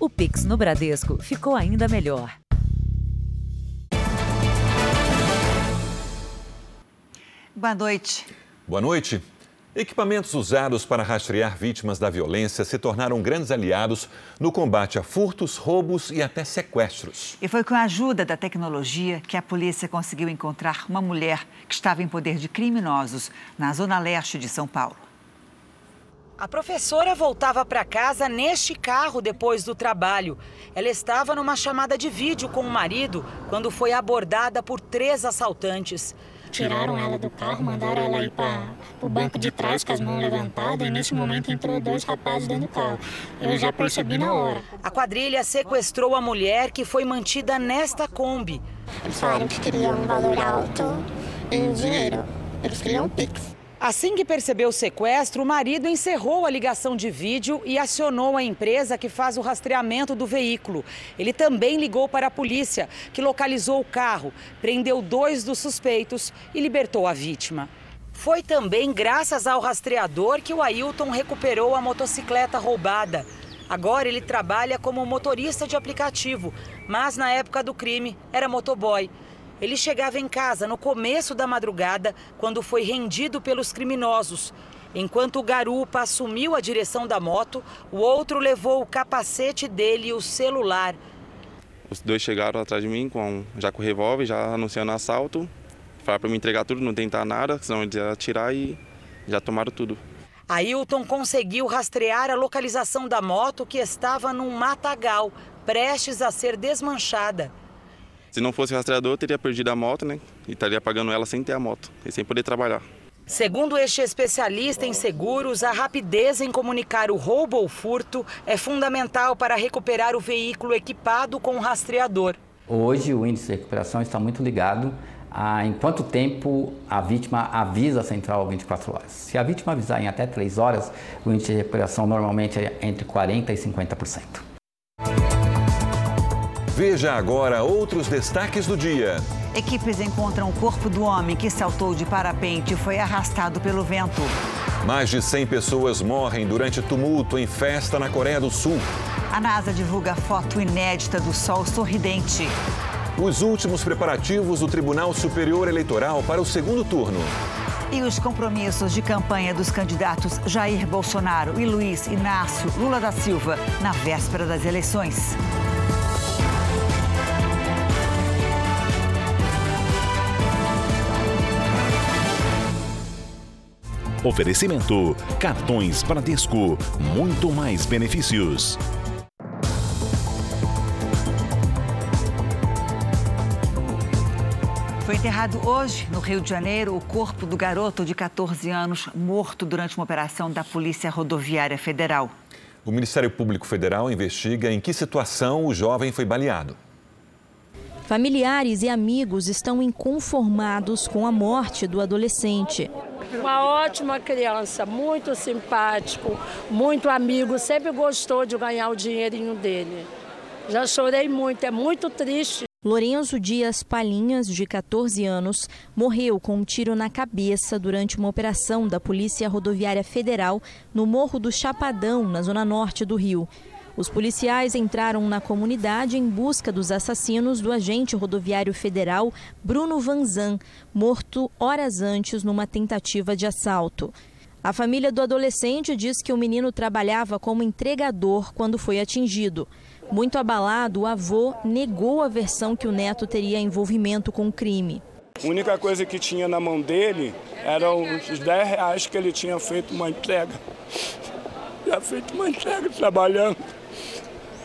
O Pix no Bradesco ficou ainda melhor. Boa noite. Boa noite. Equipamentos usados para rastrear vítimas da violência se tornaram grandes aliados no combate a furtos, roubos e até sequestros. E foi com a ajuda da tecnologia que a polícia conseguiu encontrar uma mulher que estava em poder de criminosos na zona leste de São Paulo. A professora voltava para casa neste carro depois do trabalho. Ela estava numa chamada de vídeo com o marido quando foi abordada por três assaltantes. Tiraram ela do carro, mandaram ela ir para o banco de trás com as mãos levantadas e nesse momento entrou dois rapazes dentro do carro. Eu já percebi na hora. A quadrilha sequestrou a mulher que foi mantida nesta Kombi. Eles falaram que queriam um valor alto em dinheiro. Eles queriam um Pix. Assim que percebeu o sequestro, o marido encerrou a ligação de vídeo e acionou a empresa que faz o rastreamento do veículo. Ele também ligou para a polícia, que localizou o carro, prendeu dois dos suspeitos e libertou a vítima. Foi também graças ao rastreador que o Ailton recuperou a motocicleta roubada. Agora ele trabalha como motorista de aplicativo, mas na época do crime era motoboy. Ele chegava em casa no começo da madrugada, quando foi rendido pelos criminosos. Enquanto o garupa assumiu a direção da moto, o outro levou o capacete dele e o celular. Os dois chegaram atrás de mim com já com o revólver, já anunciando assalto. Falaram para me entregar tudo, não tentar nada, senão eles iam atirar e já tomaram tudo. Ailton conseguiu rastrear a localização da moto que estava num matagal, prestes a ser desmanchada. Se não fosse rastreador, eu teria perdido a moto, né? E estaria pagando ela sem ter a moto e sem poder trabalhar. Segundo este especialista em seguros, a rapidez em comunicar o roubo ou furto é fundamental para recuperar o veículo equipado com rastreador. Hoje, o índice de recuperação está muito ligado a em quanto tempo a vítima avisa a central 24 horas. Se a vítima avisar em até 3 horas, o índice de recuperação normalmente é entre 40% e 50%. Veja agora outros destaques do dia. Equipes encontram o corpo do homem que saltou de parapente e foi arrastado pelo vento. Mais de 100 pessoas morrem durante tumulto em festa na Coreia do Sul. A NASA divulga foto inédita do Sol sorridente. Os últimos preparativos do Tribunal Superior Eleitoral para o segundo turno. E os compromissos de campanha dos candidatos Jair Bolsonaro e Luiz Inácio Lula da Silva na véspera das eleições. Oferecimento: cartões Bradesco, muito mais benefícios. Foi enterrado hoje, no Rio de Janeiro, o corpo do garoto de 14 anos morto durante uma operação da Polícia Rodoviária Federal. O Ministério Público Federal investiga em que situação o jovem foi baleado. Familiares e amigos estão inconformados com a morte do adolescente. Uma ótima criança, muito simpático, muito amigo, sempre gostou de ganhar o dinheirinho dele. Já chorei muito, é muito triste. Lorenzo Dias Palinhas, de 14 anos, morreu com um tiro na cabeça durante uma operação da Polícia Rodoviária Federal no Morro do Chapadão, na zona norte do Rio. Os policiais entraram na comunidade em busca dos assassinos do agente rodoviário federal Bruno Vanzan, morto horas antes numa tentativa de assalto. A família do adolescente diz que o menino trabalhava como entregador quando foi atingido. Muito abalado, o avô negou a versão que o neto teria envolvimento com o crime. A única coisa que tinha na mão dele eram os 10 reais que ele tinha feito uma entrega. Já feito uma entrega trabalhando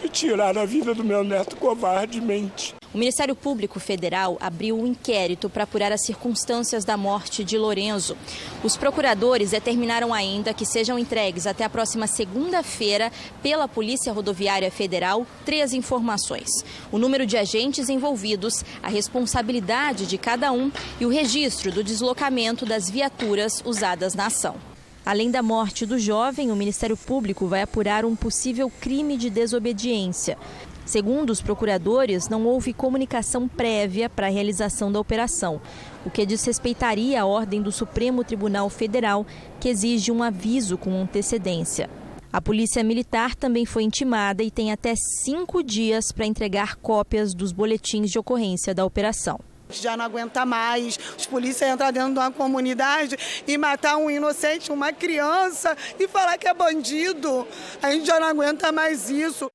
e tiraram a vida do meu neto covardemente. O Ministério Público Federal abriu um inquérito para apurar as circunstâncias da morte de Lorenzo. Os procuradores determinaram ainda que sejam entregues até a próxima segunda-feira pela Polícia Rodoviária Federal três informações: o número de agentes envolvidos, a responsabilidade de cada um e o registro do deslocamento das viaturas usadas na ação. Além da morte do jovem, o Ministério Público vai apurar um possível crime de desobediência. Segundo os procuradores, não houve comunicação prévia para a realização da operação, o que desrespeitaria a ordem do Supremo Tribunal Federal, que exige um aviso com antecedência. A polícia militar também foi intimada e tem até cinco dias para entregar cópias dos boletins de ocorrência da operação já não aguenta mais. Os polícias entrar dentro de uma comunidade e matar um inocente, uma criança, e falar que é bandido. A gente já não aguenta mais isso.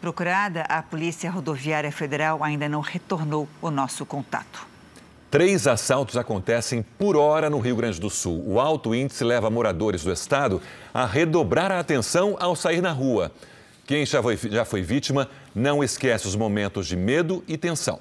Procurada, a Polícia Rodoviária Federal ainda não retornou o nosso contato. Três assaltos acontecem por hora no Rio Grande do Sul. O alto índice leva moradores do estado a redobrar a atenção ao sair na rua. Quem já foi, já foi vítima não esquece os momentos de medo e tensão.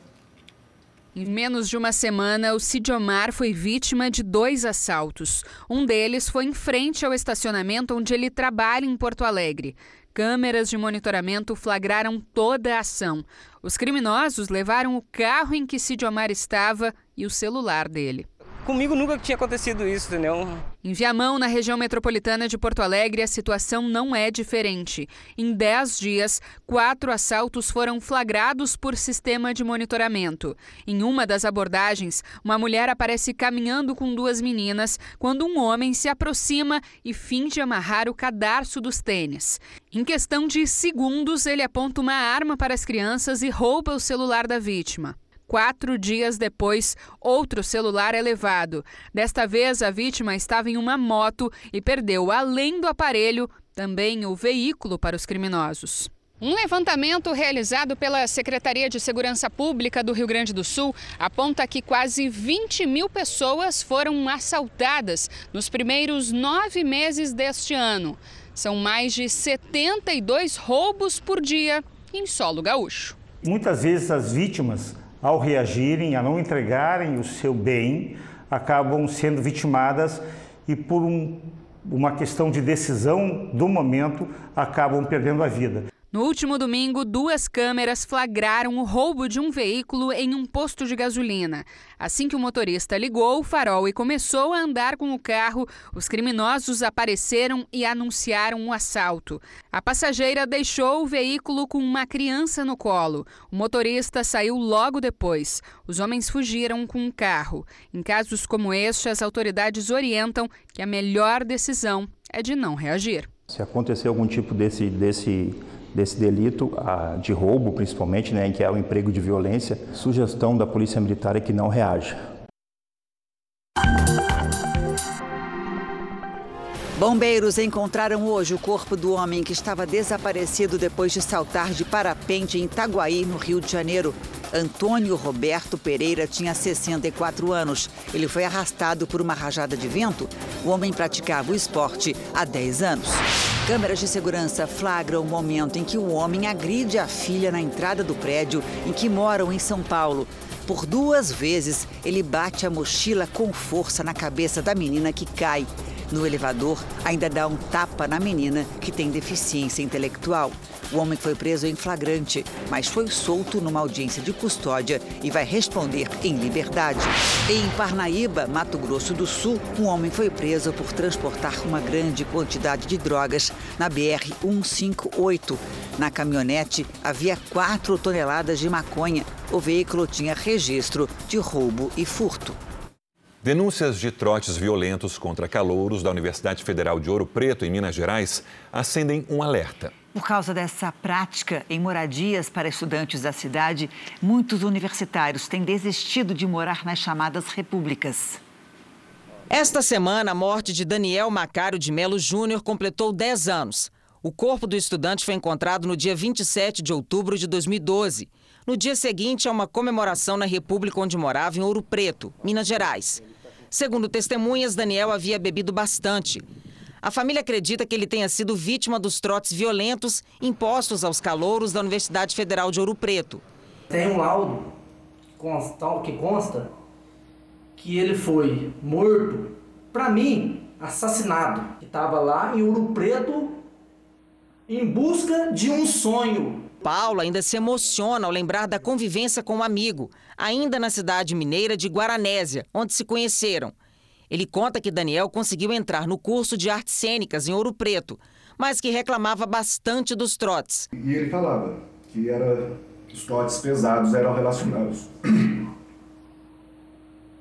Em menos de uma semana, o Cidiomar foi vítima de dois assaltos. Um deles foi em frente ao estacionamento onde ele trabalha em Porto Alegre. Câmeras de monitoramento flagraram toda a ação. Os criminosos levaram o carro em que Cidiomar estava e o celular dele. Comigo nunca tinha acontecido isso, entendeu? Em Viamão, na região metropolitana de Porto Alegre, a situação não é diferente. Em 10 dias, quatro assaltos foram flagrados por sistema de monitoramento. Em uma das abordagens, uma mulher aparece caminhando com duas meninas quando um homem se aproxima e finge amarrar o cadarço dos tênis. Em questão de segundos, ele aponta uma arma para as crianças e rouba o celular da vítima. Quatro dias depois, outro celular é levado. Desta vez, a vítima estava em uma moto e perdeu, além do aparelho, também o veículo para os criminosos. Um levantamento realizado pela Secretaria de Segurança Pública do Rio Grande do Sul aponta que quase 20 mil pessoas foram assaltadas nos primeiros nove meses deste ano. São mais de 72 roubos por dia em solo gaúcho. Muitas vezes as vítimas ao reagirem, a não entregarem o seu bem, acabam sendo vitimadas e por um, uma questão de decisão do momento acabam perdendo a vida. No último domingo, duas câmeras flagraram o roubo de um veículo em um posto de gasolina. Assim que o motorista ligou o farol e começou a andar com o carro, os criminosos apareceram e anunciaram o um assalto. A passageira deixou o veículo com uma criança no colo. O motorista saiu logo depois. Os homens fugiram com um carro. Em casos como este, as autoridades orientam que a melhor decisão é de não reagir. Se acontecer algum tipo desse, desse desse delito de roubo, principalmente, né, em que é o emprego de violência, sugestão da Polícia Militar é que não reaja. Bombeiros encontraram hoje o corpo do homem que estava desaparecido depois de saltar de parapente em Itaguaí, no Rio de Janeiro. Antônio Roberto Pereira tinha 64 anos. Ele foi arrastado por uma rajada de vento. O homem praticava o esporte há 10 anos. Câmeras de segurança flagram o momento em que o homem agride a filha na entrada do prédio em que moram em São Paulo. Por duas vezes, ele bate a mochila com força na cabeça da menina que cai. No elevador, ainda dá um tapa na menina que tem deficiência intelectual. O homem foi preso em flagrante, mas foi solto numa audiência de custódia e vai responder em liberdade. Em Parnaíba, Mato Grosso do Sul, um homem foi preso por transportar uma grande quantidade de drogas na BR-158. Na caminhonete havia 4 toneladas de maconha. O veículo tinha registro de roubo e furto. Denúncias de trotes violentos contra calouros da Universidade Federal de Ouro Preto, em Minas Gerais, acendem um alerta. Por causa dessa prática em moradias para estudantes da cidade, muitos universitários têm desistido de morar nas chamadas repúblicas. Esta semana, a morte de Daniel Macário de Melo Júnior completou 10 anos. O corpo do estudante foi encontrado no dia 27 de outubro de 2012. No dia seguinte, há uma comemoração na república onde morava, em Ouro Preto, Minas Gerais. Segundo testemunhas, Daniel havia bebido bastante. A família acredita que ele tenha sido vítima dos trotes violentos impostos aos calouros da Universidade Federal de Ouro Preto. Tem um laudo que consta que ele foi morto, para mim, assassinado. Estava lá em Ouro Preto em busca de um sonho. Paulo ainda se emociona ao lembrar da convivência com um amigo, ainda na cidade mineira de Guaranésia, onde se conheceram. Ele conta que Daniel conseguiu entrar no curso de artes cênicas em Ouro Preto, mas que reclamava bastante dos trotes. E ele falava que era, os trotes pesados eram relacionados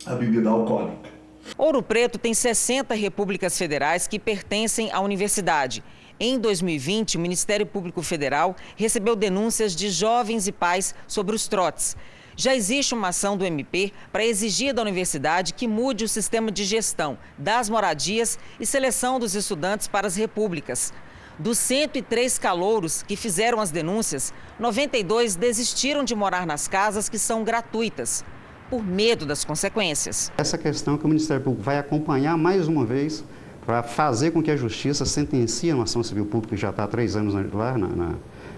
à bebida alcoólica. Ouro Preto tem 60 repúblicas federais que pertencem à universidade. Em 2020, o Ministério Público Federal recebeu denúncias de jovens e pais sobre os trotes. Já existe uma ação do MP para exigir da universidade que mude o sistema de gestão das moradias e seleção dos estudantes para as repúblicas. Dos 103 calouros que fizeram as denúncias, 92 desistiram de morar nas casas que são gratuitas, por medo das consequências. Essa questão que o Ministério Público vai acompanhar mais uma vez para fazer com que a Justiça sentencie a ação civil pública, que já está há três anos lá na, na,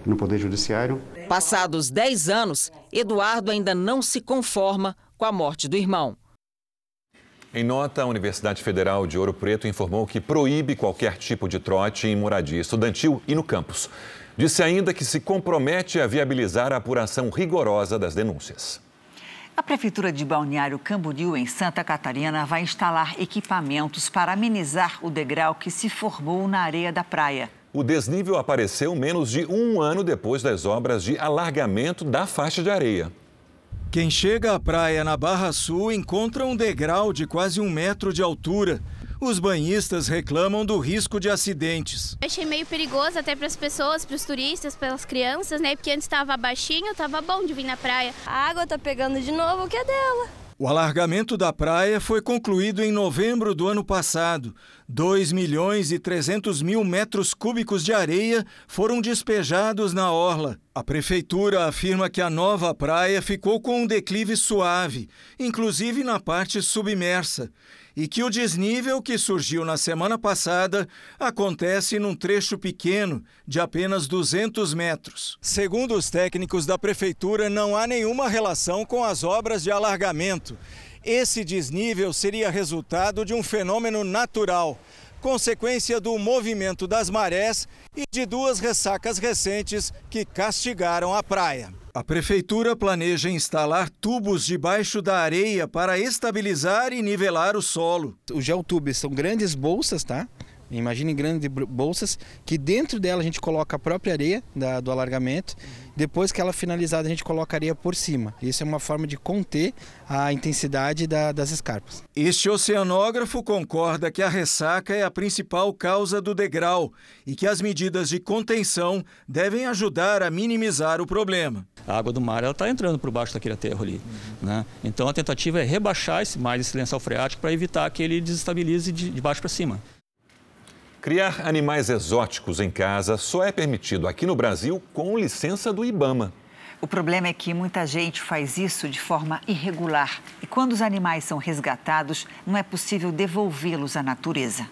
no Poder Judiciário. Passados 10 anos, Eduardo ainda não se conforma com a morte do irmão. Em nota, a Universidade Federal de Ouro Preto informou que proíbe qualquer tipo de trote em moradia estudantil e no campus. Disse ainda que se compromete a viabilizar a apuração rigorosa das denúncias. A Prefeitura de Balneário Camboriú, em Santa Catarina, vai instalar equipamentos para amenizar o degrau que se formou na areia da praia. O desnível apareceu menos de um ano depois das obras de alargamento da faixa de areia. Quem chega à praia na Barra Sul encontra um degrau de quase um metro de altura. Os banhistas reclamam do risco de acidentes. Eu achei meio perigoso até para as pessoas, para os turistas, pelas crianças, né? Porque antes estava baixinho, estava bom de vir na praia. A água tá pegando de novo, o que é dela? O alargamento da praia foi concluído em novembro do ano passado. 2 milhões e 300 mil metros cúbicos de areia foram despejados na orla. A prefeitura afirma que a nova praia ficou com um declive suave, inclusive na parte submersa, e que o desnível que surgiu na semana passada acontece num trecho pequeno, de apenas 200 metros. Segundo os técnicos da prefeitura, não há nenhuma relação com as obras de alargamento. Esse desnível seria resultado de um fenômeno natural, consequência do movimento das marés e de duas ressacas recentes que castigaram a praia. A prefeitura planeja instalar tubos debaixo da areia para estabilizar e nivelar o solo. Os geotubes são grandes bolsas, tá? Imaginem grandes bolsas que dentro dela a gente coloca a própria areia da, do alargamento. Depois que ela é finalizada, a gente coloca areia por cima. Isso é uma forma de conter a intensidade da, das escarpas. Este oceanógrafo concorda que a ressaca é a principal causa do degrau e que as medidas de contenção devem ajudar a minimizar o problema. A água do mar está entrando por baixo daquele aterro ali. Né? Então a tentativa é rebaixar esse, mais esse lençol freático para evitar que ele desestabilize de, de baixo para cima. Criar animais exóticos em casa só é permitido aqui no Brasil com licença do Ibama. O problema é que muita gente faz isso de forma irregular e quando os animais são resgatados, não é possível devolvê-los à natureza.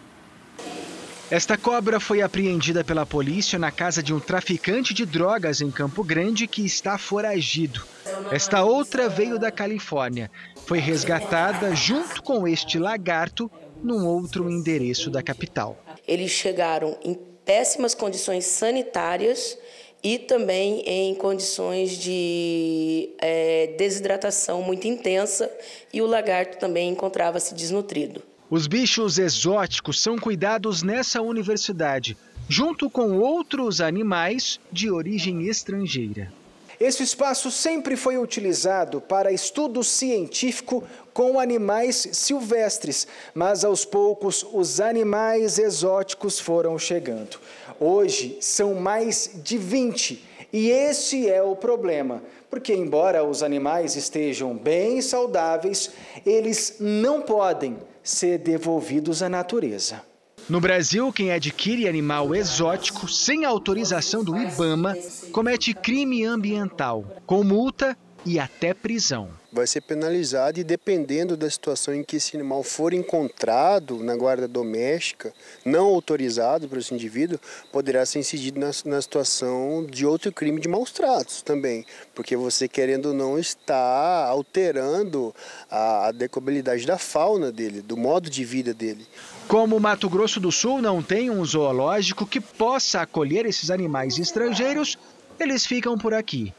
Esta cobra foi apreendida pela polícia na casa de um traficante de drogas em Campo Grande que está foragido. Esta outra veio da Califórnia. Foi resgatada junto com este lagarto num outro endereço da capital. Eles chegaram em péssimas condições sanitárias e também em condições de é, desidratação muito intensa e o lagarto também encontrava-se desnutrido. Os bichos exóticos são cuidados nessa universidade, junto com outros animais de origem estrangeira. Esse espaço sempre foi utilizado para estudo científico com animais silvestres, mas aos poucos os animais exóticos foram chegando. Hoje são mais de 20 e esse é o problema, porque embora os animais estejam bem saudáveis, eles não podem ser devolvidos à natureza. No Brasil, quem adquire animal exótico sem autorização do IBAMA comete crime ambiental, com multa e até prisão. Vai ser penalizado e dependendo da situação em que esse animal for encontrado na guarda doméstica, não autorizado por esse indivíduo, poderá ser incidido na, na situação de outro crime de maus tratos também, porque você querendo ou não está alterando a adequabilidade da fauna dele, do modo de vida dele. Como Mato Grosso do Sul não tem um zoológico que possa acolher esses animais estrangeiros, eles ficam por aqui.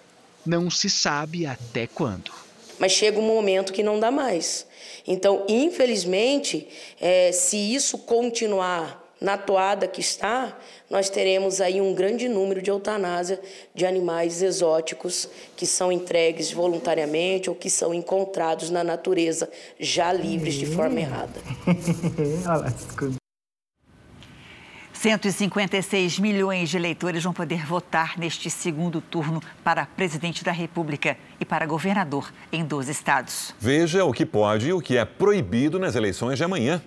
Não se sabe até quando. Mas chega um momento que não dá mais. Então, infelizmente, é, se isso continuar na toada que está, nós teremos aí um grande número de eutanásia de animais exóticos que são entregues voluntariamente ou que são encontrados na natureza já livres de forma errada. 156 milhões de eleitores vão poder votar neste segundo turno para presidente da República e para governador em 12 estados. Veja o que pode e o que é proibido nas eleições de amanhã.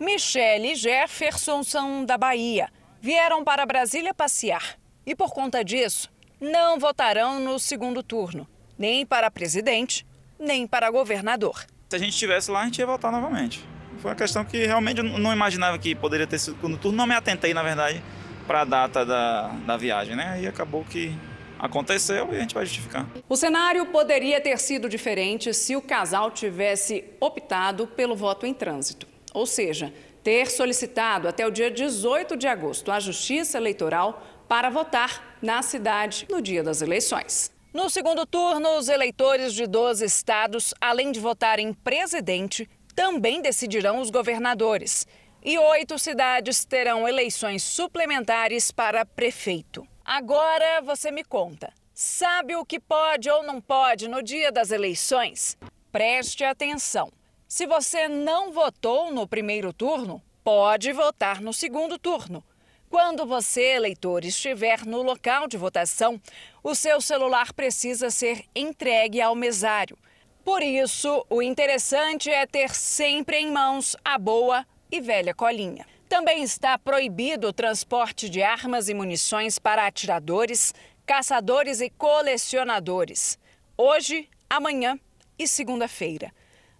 Michele e Jefferson são da Bahia. Vieram para Brasília passear e, por conta disso, não votarão no segundo turno, nem para presidente, nem para governador. Se a gente estivesse lá, a gente ia votar novamente. Foi uma questão que realmente eu não imaginava que poderia ter segundo turno. Não me atentei, na verdade, para a data da, da viagem, né? E acabou que aconteceu e a gente vai justificar. O cenário poderia ter sido diferente se o casal tivesse optado pelo voto em trânsito. Ou seja, ter solicitado até o dia 18 de agosto à Justiça Eleitoral para votar na cidade no dia das eleições. No segundo turno, os eleitores de 12 estados, além de votar em presidente, também decidirão os governadores. E oito cidades terão eleições suplementares para prefeito. Agora você me conta: sabe o que pode ou não pode no dia das eleições? Preste atenção. Se você não votou no primeiro turno, pode votar no segundo turno. Quando você, eleitor, estiver no local de votação, o seu celular precisa ser entregue ao mesário. Por isso, o interessante é ter sempre em mãos a boa e velha colinha. Também está proibido o transporte de armas e munições para atiradores, caçadores e colecionadores. Hoje, amanhã e segunda-feira.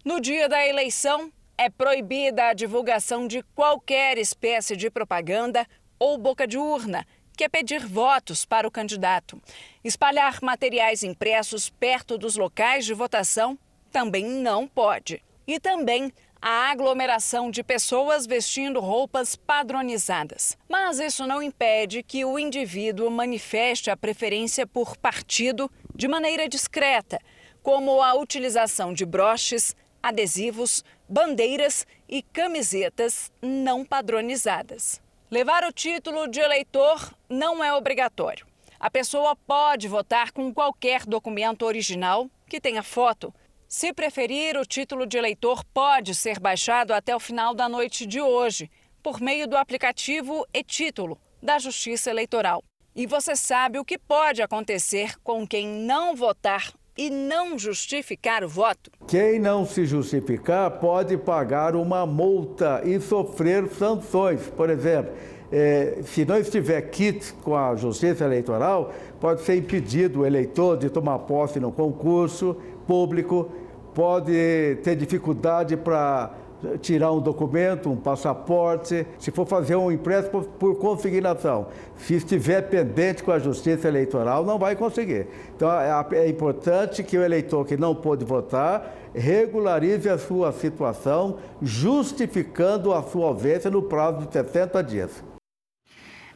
No dia da eleição, é proibida a divulgação de qualquer espécie de propaganda ou boca de urna, que é pedir votos para o candidato. Espalhar materiais impressos perto dos locais de votação também não pode. E também a aglomeração de pessoas vestindo roupas padronizadas. Mas isso não impede que o indivíduo manifeste a preferência por partido de maneira discreta, como a utilização de broches, adesivos, bandeiras e camisetas não padronizadas. Levar o título de eleitor não é obrigatório. A pessoa pode votar com qualquer documento original que tenha foto. Se preferir, o título de eleitor pode ser baixado até o final da noite de hoje, por meio do aplicativo e-Título da Justiça Eleitoral. E você sabe o que pode acontecer com quem não votar e não justificar o voto? Quem não se justificar pode pagar uma multa e sofrer sanções. Por exemplo, é, se não estiver kit com a Justiça Eleitoral, pode ser impedido o eleitor de tomar posse no concurso público, pode ter dificuldade para tirar um documento, um passaporte, se for fazer um empréstimo por consignação. Se estiver pendente com a Justiça Eleitoral, não vai conseguir. Então é, é importante que o eleitor que não pôde votar regularize a sua situação, justificando a sua ausência no prazo de 60 dias.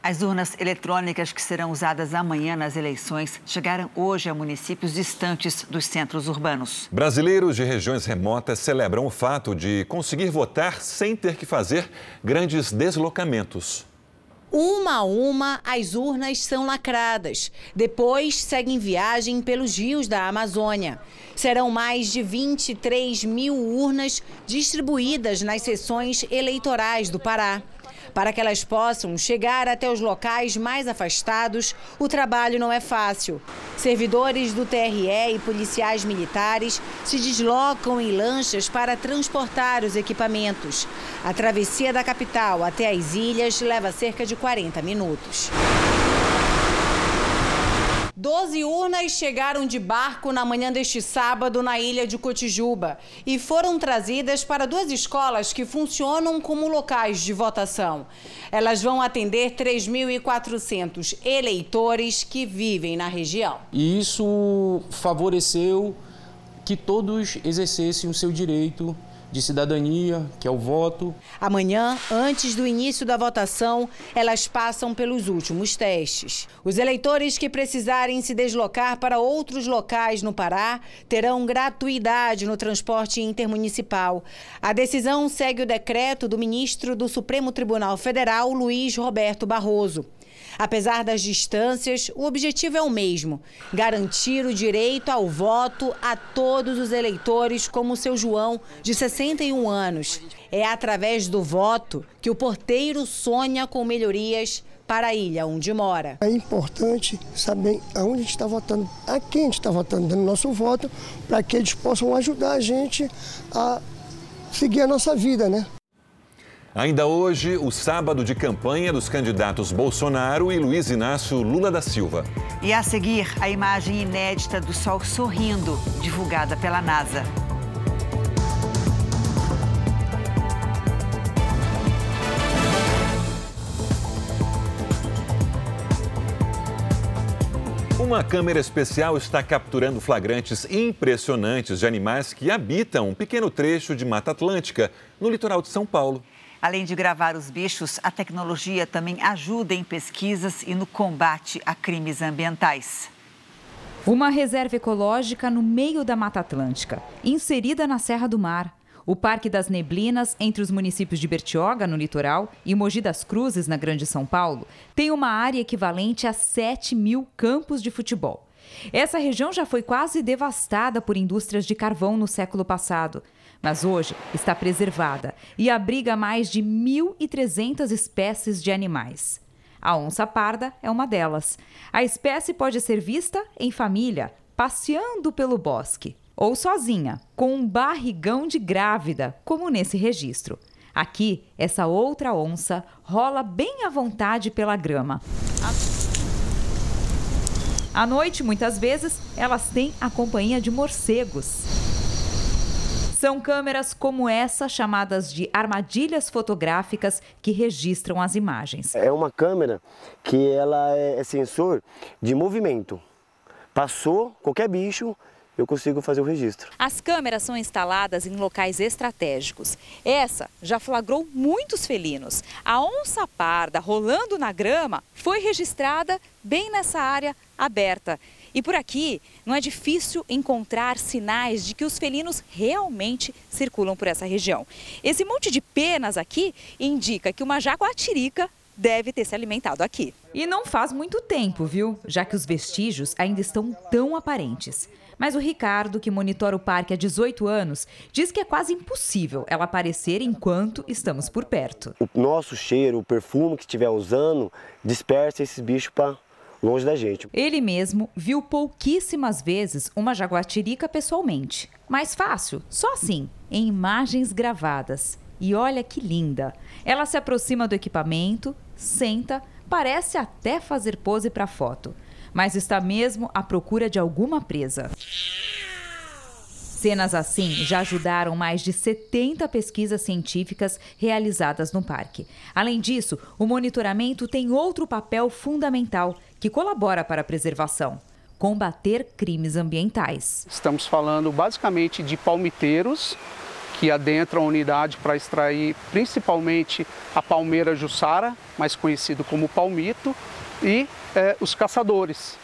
As urnas eletrônicas que serão usadas amanhã nas eleições chegaram hoje a municípios distantes dos centros urbanos. Brasileiros de regiões remotas celebram o fato de conseguir votar sem ter que fazer grandes deslocamentos. Uma a uma, as urnas são lacradas. Depois, seguem viagem pelos rios da Amazônia. Serão mais de 23 mil urnas distribuídas nas sessões eleitorais do Pará. Para que elas possam chegar até os locais mais afastados, o trabalho não é fácil. Servidores do TRE e policiais militares se deslocam em lanchas para transportar os equipamentos. A travessia da capital até as ilhas leva cerca de 40 minutos. Doze urnas chegaram de barco na manhã deste sábado na ilha de Cotijuba e foram trazidas para duas escolas que funcionam como locais de votação. Elas vão atender 3.400 eleitores que vivem na região. E isso favoreceu que todos exercessem o seu direito de cidadania, que é o voto. Amanhã, antes do início da votação, elas passam pelos últimos testes. Os eleitores que precisarem se deslocar para outros locais no Pará terão gratuidade no transporte intermunicipal. A decisão segue o decreto do ministro do Supremo Tribunal Federal, Luiz Roberto Barroso. Apesar das distâncias, o objetivo é o mesmo: garantir o direito ao voto a todos os eleitores, como o seu João, de 61 anos. É através do voto que o porteiro sonha com melhorias para a ilha onde mora. É importante saber aonde a gente está votando, a quem a gente está votando, dando nosso voto, para que eles possam ajudar a gente a seguir a nossa vida, né? Ainda hoje, o sábado de campanha dos candidatos Bolsonaro e Luiz Inácio Lula da Silva. E a seguir, a imagem inédita do Sol sorrindo, divulgada pela NASA. Uma câmera especial está capturando flagrantes impressionantes de animais que habitam um pequeno trecho de Mata Atlântica, no litoral de São Paulo. Além de gravar os bichos, a tecnologia também ajuda em pesquisas e no combate a crimes ambientais. Uma reserva ecológica no meio da Mata Atlântica, inserida na Serra do Mar. O Parque das Neblinas, entre os municípios de Bertioga, no litoral, e Mogi das Cruzes, na Grande São Paulo, tem uma área equivalente a 7 mil campos de futebol. Essa região já foi quase devastada por indústrias de carvão no século passado mas hoje está preservada e abriga mais de 1.300 espécies de animais. A onça parda é uma delas. A espécie pode ser vista em família, passeando pelo bosque, ou sozinha, com um barrigão de grávida, como nesse registro. Aqui, essa outra onça rola bem à vontade pela grama. À noite, muitas vezes, elas têm a companhia de morcegos. São câmeras como essa, chamadas de armadilhas fotográficas, que registram as imagens. É uma câmera que ela é sensor de movimento. Passou qualquer bicho, eu consigo fazer o registro. As câmeras são instaladas em locais estratégicos. Essa já flagrou muitos felinos. A onça parda rolando na grama foi registrada bem nessa área aberta. E por aqui não é difícil encontrar sinais de que os felinos realmente circulam por essa região. Esse monte de penas aqui indica que uma jaguatirica deve ter se alimentado aqui. E não faz muito tempo, viu? Já que os vestígios ainda estão tão aparentes. Mas o Ricardo, que monitora o parque há 18 anos, diz que é quase impossível ela aparecer enquanto estamos por perto. O nosso cheiro, o perfume que estiver usando, dispersa esses bichos para longe da gente. Ele mesmo viu pouquíssimas vezes uma jaguatirica pessoalmente. Mais fácil, só assim, em imagens gravadas. E olha que linda! Ela se aproxima do equipamento, senta, parece até fazer pose para foto, mas está mesmo à procura de alguma presa. Cenas assim já ajudaram mais de 70 pesquisas científicas realizadas no parque. Além disso, o monitoramento tem outro papel fundamental que colabora para a preservação combater crimes ambientais. Estamos falando basicamente de palmiteiros que adentram a unidade para extrair principalmente a palmeira jussara, mais conhecido como palmito, e é, os caçadores.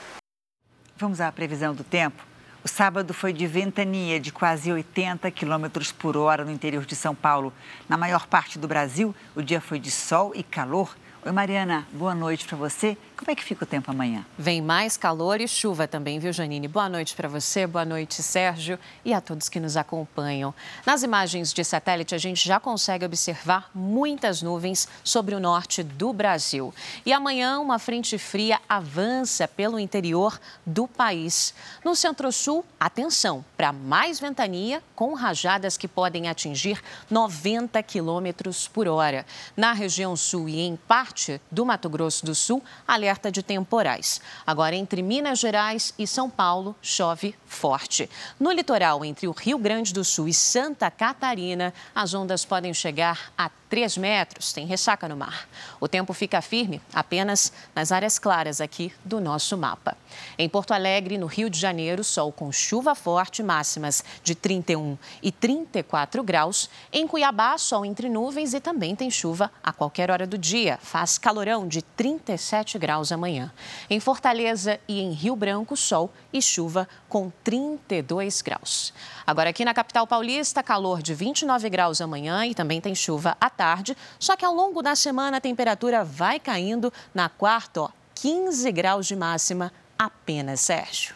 Vamos à previsão do tempo? O sábado foi de ventania de quase 80 km por hora no interior de São Paulo. Na maior parte do Brasil, o dia foi de sol e calor. Oi, Mariana, boa noite para você. Como é que fica o tempo amanhã? Vem mais calor e chuva também, viu, Janine? Boa noite para você, boa noite, Sérgio, e a todos que nos acompanham. Nas imagens de satélite, a gente já consegue observar muitas nuvens sobre o norte do Brasil. E amanhã, uma frente fria avança pelo interior do país. No centro-sul, atenção para mais ventania, com rajadas que podem atingir 90 quilômetros por hora. Na região sul e em parte do Mato Grosso do Sul, alerta de temporais. Agora, entre Minas Gerais e São Paulo, chove forte. No litoral, entre o Rio Grande do Sul e Santa Catarina, as ondas podem chegar até 3 metros, tem ressaca no mar. O tempo fica firme apenas nas áreas claras aqui do nosso mapa. Em Porto Alegre, no Rio de Janeiro, sol com chuva forte, máximas de 31 e 34 graus. Em Cuiabá, sol entre nuvens e também tem chuva a qualquer hora do dia. Faz calorão de 37 graus amanhã. Em Fortaleza e em Rio Branco, sol e chuva com 32 graus. Agora, aqui na capital paulista, calor de 29 graus amanhã e também tem chuva à tarde. Só que ao longo da semana a temperatura vai caindo. Na quarta, ó, 15 graus de máxima apenas, Sérgio.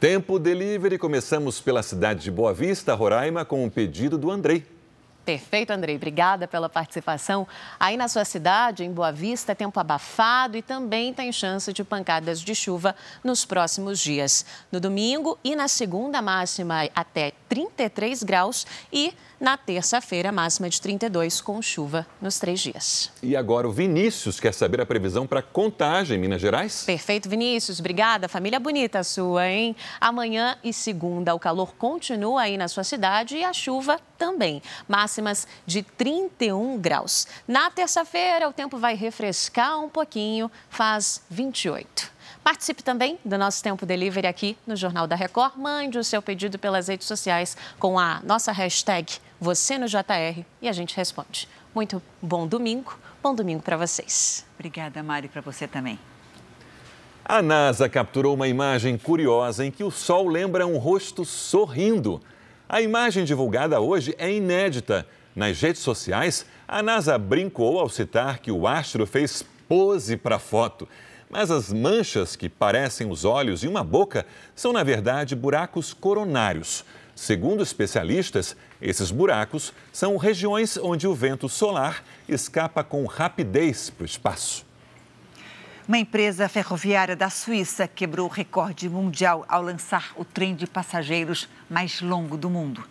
Tempo delivery. Começamos pela cidade de Boa Vista, Roraima, com um pedido do Andrei. Perfeito, Andrei. Obrigada pela participação. Aí na sua cidade, em Boa Vista, tempo abafado e também tem chance de pancadas de chuva nos próximos dias. No domingo e na segunda, máxima até 33 graus e na terça-feira, máxima de 32, com chuva nos três dias. E agora o Vinícius quer saber a previsão para contagem em Minas Gerais? Perfeito, Vinícius. Obrigada. Família bonita sua, hein? Amanhã e segunda, o calor continua aí na sua cidade e a chuva também. Máximas de 31 graus. Na terça-feira, o tempo vai refrescar um pouquinho, faz 28. Participe também do nosso Tempo Delivery aqui no Jornal da Record. Mande o seu pedido pelas redes sociais com a nossa hashtag você no JR e a gente responde. Muito bom domingo, bom domingo para vocês. Obrigada, Mari, para você também. A NASA capturou uma imagem curiosa em que o Sol lembra um rosto sorrindo. A imagem divulgada hoje é inédita. Nas redes sociais, a NASA brincou ao citar que o astro fez pose para a foto. Mas as manchas que parecem os olhos e uma boca são, na verdade, buracos coronários. Segundo especialistas, esses buracos são regiões onde o vento solar escapa com rapidez para o espaço. Uma empresa ferroviária da Suíça quebrou o recorde mundial ao lançar o trem de passageiros mais longo do mundo.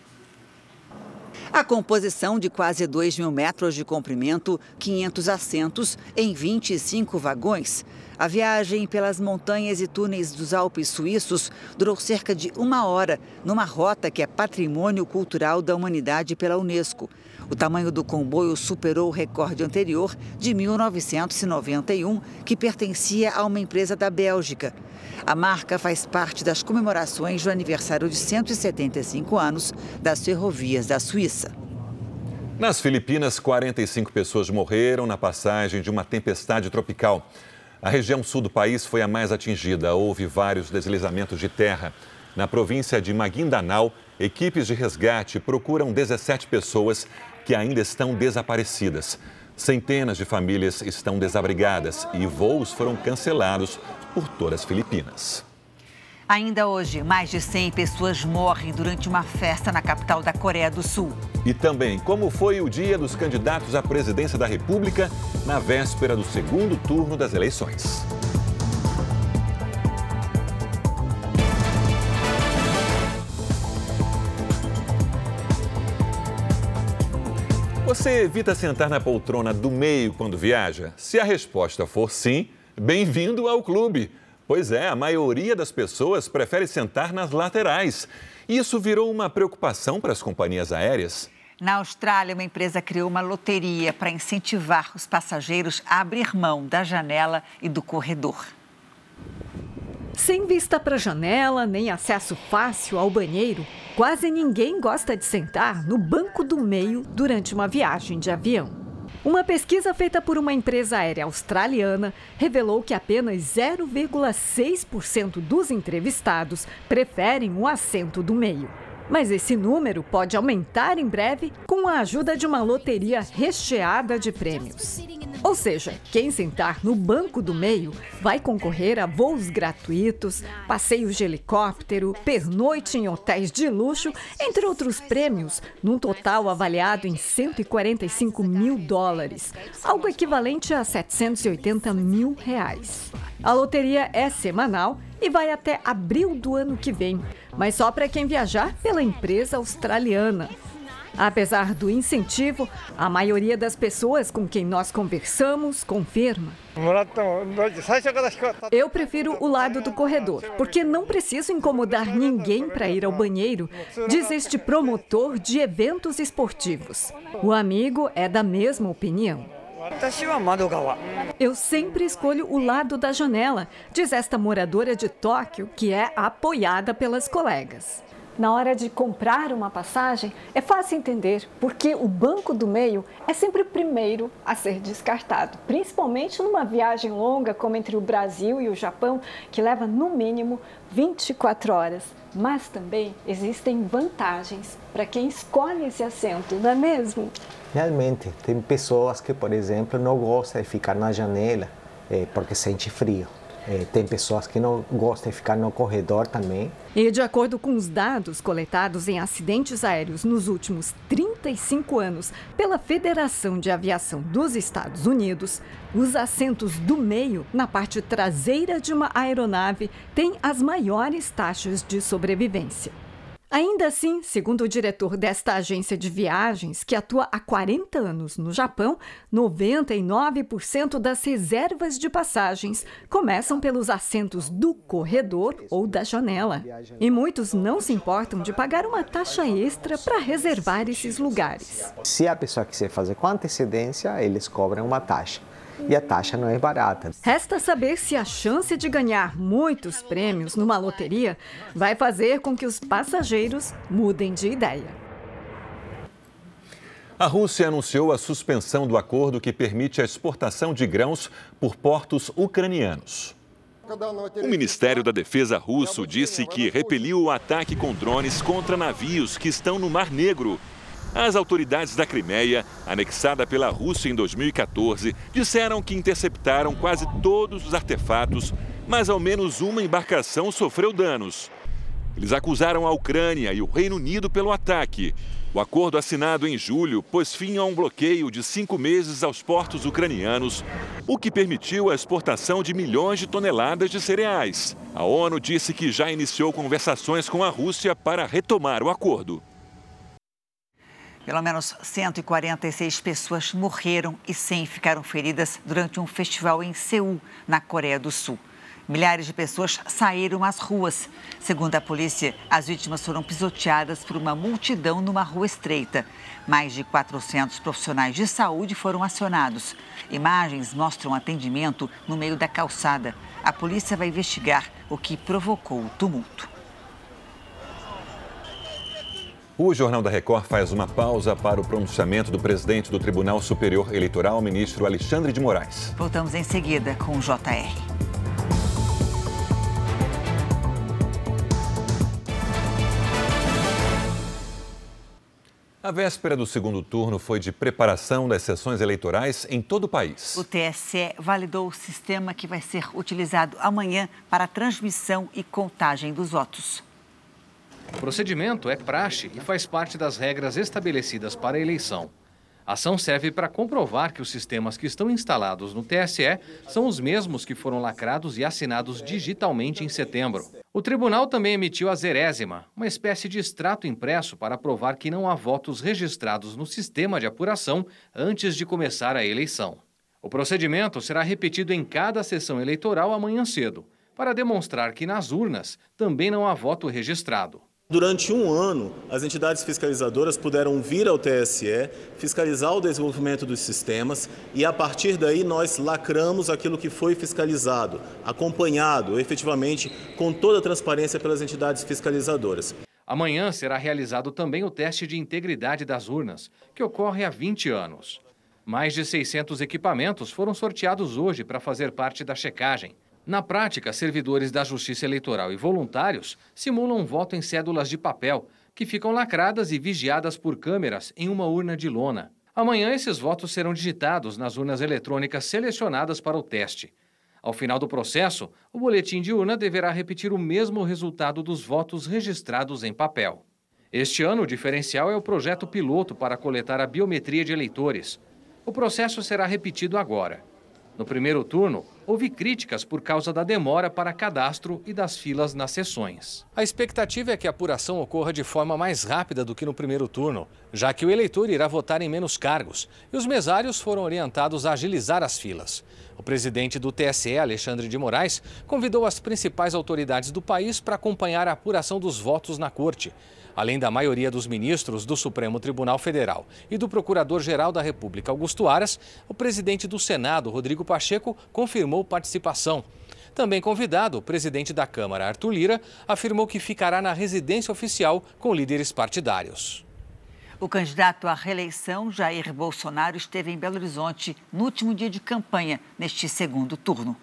A composição de quase 2 mil metros de comprimento, 500 assentos em 25 vagões. A viagem pelas montanhas e túneis dos Alpes suíços durou cerca de uma hora, numa rota que é patrimônio cultural da humanidade pela Unesco. O tamanho do comboio superou o recorde anterior de 1991, que pertencia a uma empresa da Bélgica. A marca faz parte das comemorações do aniversário de 175 anos das ferrovias da Suíça. Nas Filipinas, 45 pessoas morreram na passagem de uma tempestade tropical. A região sul do país foi a mais atingida. Houve vários deslizamentos de terra. Na província de Maguindanao, equipes de resgate procuram 17 pessoas que ainda estão desaparecidas. Centenas de famílias estão desabrigadas e voos foram cancelados por todas as Filipinas. Ainda hoje, mais de 100 pessoas morrem durante uma festa na capital da Coreia do Sul. E também como foi o dia dos candidatos à presidência da República na véspera do segundo turno das eleições. Você evita sentar na poltrona do meio quando viaja? Se a resposta for sim, bem-vindo ao clube. Pois é, a maioria das pessoas prefere sentar nas laterais. Isso virou uma preocupação para as companhias aéreas. Na Austrália, uma empresa criou uma loteria para incentivar os passageiros a abrir mão da janela e do corredor. Sem vista para a janela, nem acesso fácil ao banheiro, quase ninguém gosta de sentar no banco do meio durante uma viagem de avião. Uma pesquisa feita por uma empresa aérea australiana revelou que apenas 0,6% dos entrevistados preferem o assento do meio. Mas esse número pode aumentar em breve com a ajuda de uma loteria recheada de prêmios. Ou seja, quem sentar no banco do meio vai concorrer a voos gratuitos, passeios de helicóptero, pernoite em hotéis de luxo, entre outros prêmios, num total avaliado em 145 mil dólares, algo equivalente a 780 mil reais. A loteria é semanal e vai até abril do ano que vem, mas só para quem viajar pela empresa australiana. Apesar do incentivo, a maioria das pessoas com quem nós conversamos confirma. Eu prefiro o lado do corredor, porque não preciso incomodar ninguém para ir ao banheiro, diz este promotor de eventos esportivos. O amigo é da mesma opinião. Eu sempre escolho o lado da janela, diz esta moradora de Tóquio, que é apoiada pelas colegas. Na hora de comprar uma passagem, é fácil entender porque o banco do meio é sempre o primeiro a ser descartado, principalmente numa viagem longa como entre o Brasil e o Japão, que leva no mínimo 24 horas. Mas também existem vantagens para quem escolhe esse assento, não é mesmo? Realmente, tem pessoas que, por exemplo, não gostam de ficar na janela é, porque sente frio. É, tem pessoas que não gostam de ficar no corredor também. E de acordo com os dados coletados em acidentes aéreos nos últimos 35 anos pela Federação de Aviação dos Estados Unidos, os assentos do meio, na parte traseira de uma aeronave, têm as maiores taxas de sobrevivência. Ainda assim, segundo o diretor desta agência de viagens, que atua há 40 anos no Japão, 99% das reservas de passagens começam pelos assentos do corredor ou da janela. E muitos não se importam de pagar uma taxa extra para reservar esses lugares. Se a pessoa quiser fazer com antecedência, eles cobram uma taxa e a taxa não é barata. Resta saber se a chance de ganhar muitos prêmios numa loteria vai fazer com que os passageiros mudem de ideia. A Rússia anunciou a suspensão do acordo que permite a exportação de grãos por portos ucranianos. O Ministério da Defesa russo disse que repeliu o ataque com drones contra navios que estão no Mar Negro as autoridades da Crimeia, anexada pela Rússia em 2014, disseram que interceptaram quase todos os artefatos, mas ao menos uma embarcação sofreu danos. Eles acusaram a Ucrânia e o Reino Unido pelo ataque. O acordo assinado em julho pôs fim a um bloqueio de cinco meses aos portos ucranianos, o que permitiu a exportação de milhões de toneladas de cereais. A ONU disse que já iniciou conversações com a Rússia para retomar o acordo. Pelo menos 146 pessoas morreram e 100 ficaram feridas durante um festival em Seul, na Coreia do Sul. Milhares de pessoas saíram às ruas. Segundo a polícia, as vítimas foram pisoteadas por uma multidão numa rua estreita. Mais de 400 profissionais de saúde foram acionados. Imagens mostram atendimento no meio da calçada. A polícia vai investigar o que provocou o tumulto. O Jornal da Record faz uma pausa para o pronunciamento do presidente do Tribunal Superior Eleitoral, ministro Alexandre de Moraes. Voltamos em seguida com o JR. A véspera do segundo turno foi de preparação das sessões eleitorais em todo o país. O TSE validou o sistema que vai ser utilizado amanhã para a transmissão e contagem dos votos. O procedimento é praxe e faz parte das regras estabelecidas para a eleição. A ação serve para comprovar que os sistemas que estão instalados no TSE são os mesmos que foram lacrados e assinados digitalmente em setembro. O tribunal também emitiu a zerésima, uma espécie de extrato impresso para provar que não há votos registrados no sistema de apuração antes de começar a eleição. O procedimento será repetido em cada sessão eleitoral amanhã cedo, para demonstrar que nas urnas também não há voto registrado. Durante um ano, as entidades fiscalizadoras puderam vir ao TSE, fiscalizar o desenvolvimento dos sistemas e, a partir daí, nós lacramos aquilo que foi fiscalizado, acompanhado efetivamente com toda a transparência pelas entidades fiscalizadoras. Amanhã será realizado também o teste de integridade das urnas, que ocorre há 20 anos. Mais de 600 equipamentos foram sorteados hoje para fazer parte da checagem. Na prática, servidores da Justiça Eleitoral e voluntários simulam voto em cédulas de papel, que ficam lacradas e vigiadas por câmeras em uma urna de lona. Amanhã, esses votos serão digitados nas urnas eletrônicas selecionadas para o teste. Ao final do processo, o boletim de urna deverá repetir o mesmo resultado dos votos registrados em papel. Este ano, o diferencial é o projeto piloto para coletar a biometria de eleitores. O processo será repetido agora. No primeiro turno, houve críticas por causa da demora para cadastro e das filas nas sessões. A expectativa é que a apuração ocorra de forma mais rápida do que no primeiro turno, já que o eleitor irá votar em menos cargos e os mesários foram orientados a agilizar as filas. O presidente do TSE, Alexandre de Moraes, convidou as principais autoridades do país para acompanhar a apuração dos votos na corte. Além da maioria dos ministros do Supremo Tribunal Federal e do Procurador-Geral da República, Augusto Aras, o presidente do Senado, Rodrigo Pacheco, confirmou participação. Também convidado, o presidente da Câmara, Arthur Lira, afirmou que ficará na residência oficial com líderes partidários. O candidato à reeleição, Jair Bolsonaro, esteve em Belo Horizonte no último dia de campanha, neste segundo turno.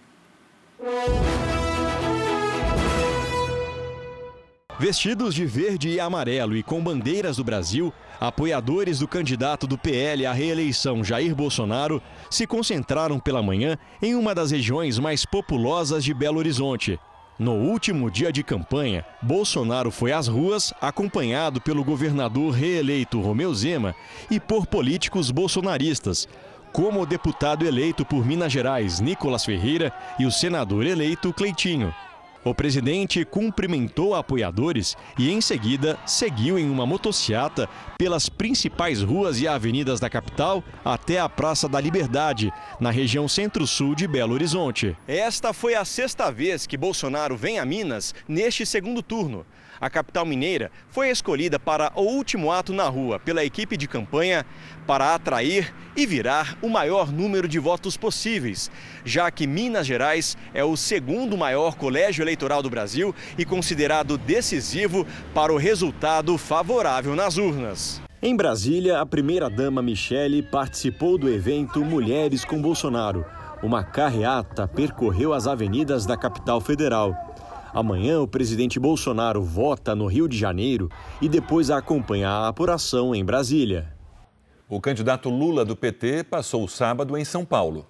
Vestidos de verde e amarelo e com bandeiras do Brasil, apoiadores do candidato do PL à reeleição Jair Bolsonaro se concentraram pela manhã em uma das regiões mais populosas de Belo Horizonte. No último dia de campanha, Bolsonaro foi às ruas acompanhado pelo governador reeleito Romeu Zema e por políticos bolsonaristas, como o deputado eleito por Minas Gerais Nicolas Ferreira e o senador eleito Cleitinho. O presidente cumprimentou apoiadores e, em seguida, seguiu em uma motociata pelas principais ruas e avenidas da capital até a Praça da Liberdade, na região centro-sul de Belo Horizonte. Esta foi a sexta vez que Bolsonaro vem a Minas neste segundo turno. A capital mineira foi escolhida para o último ato na rua pela equipe de campanha para atrair e virar o maior número de votos possíveis, já que Minas Gerais é o segundo maior colégio eleitoral do Brasil e considerado decisivo para o resultado favorável nas urnas. Em Brasília, a primeira-dama Michele participou do evento Mulheres com Bolsonaro. Uma carreata percorreu as avenidas da capital federal. Amanhã, o presidente Bolsonaro vota no Rio de Janeiro e depois acompanha a apuração em Brasília. O candidato Lula do PT passou o sábado em São Paulo.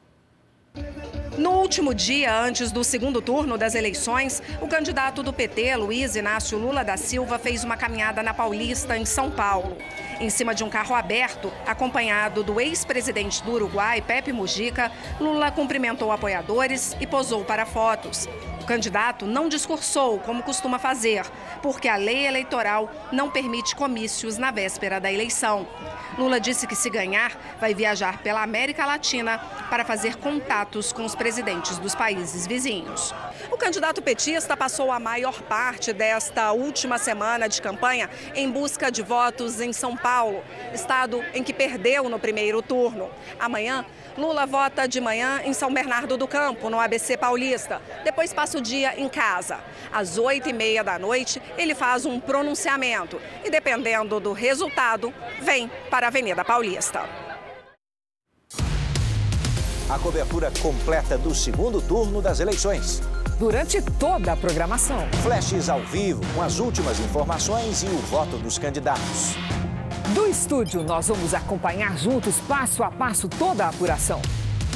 No último dia, antes do segundo turno das eleições, o candidato do PT, Luiz Inácio Lula da Silva, fez uma caminhada na Paulista, em São Paulo. Em cima de um carro aberto, acompanhado do ex-presidente do Uruguai, Pepe Mujica, Lula cumprimentou apoiadores e posou para fotos. O candidato não discursou, como costuma fazer, porque a lei eleitoral não permite comícios na véspera da eleição. Lula disse que, se ganhar, vai viajar pela América Latina para fazer contatos com os presidentes dos países vizinhos. O candidato petista passou a maior parte desta última semana de campanha em busca de votos em São Paulo, estado em que perdeu no primeiro turno. Amanhã, Lula vota de manhã em São Bernardo do Campo, no ABC Paulista. Depois passa o dia em casa. Às oito e meia da noite, ele faz um pronunciamento e, dependendo do resultado, vem para a Avenida Paulista. A cobertura completa do segundo turno das eleições. Durante toda a programação. Flashes ao vivo com as últimas informações e o voto dos candidatos. Do estúdio, nós vamos acompanhar juntos, passo a passo, toda a apuração.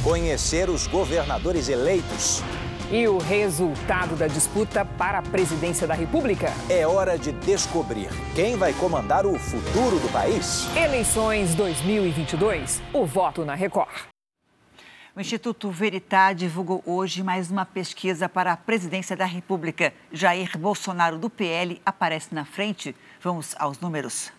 Conhecer os governadores eleitos. E o resultado da disputa para a presidência da República? É hora de descobrir quem vai comandar o futuro do país. Eleições 2022, o voto na Record. O Instituto Veritá divulgou hoje mais uma pesquisa para a presidência da República. Jair Bolsonaro, do PL, aparece na frente. Vamos aos números.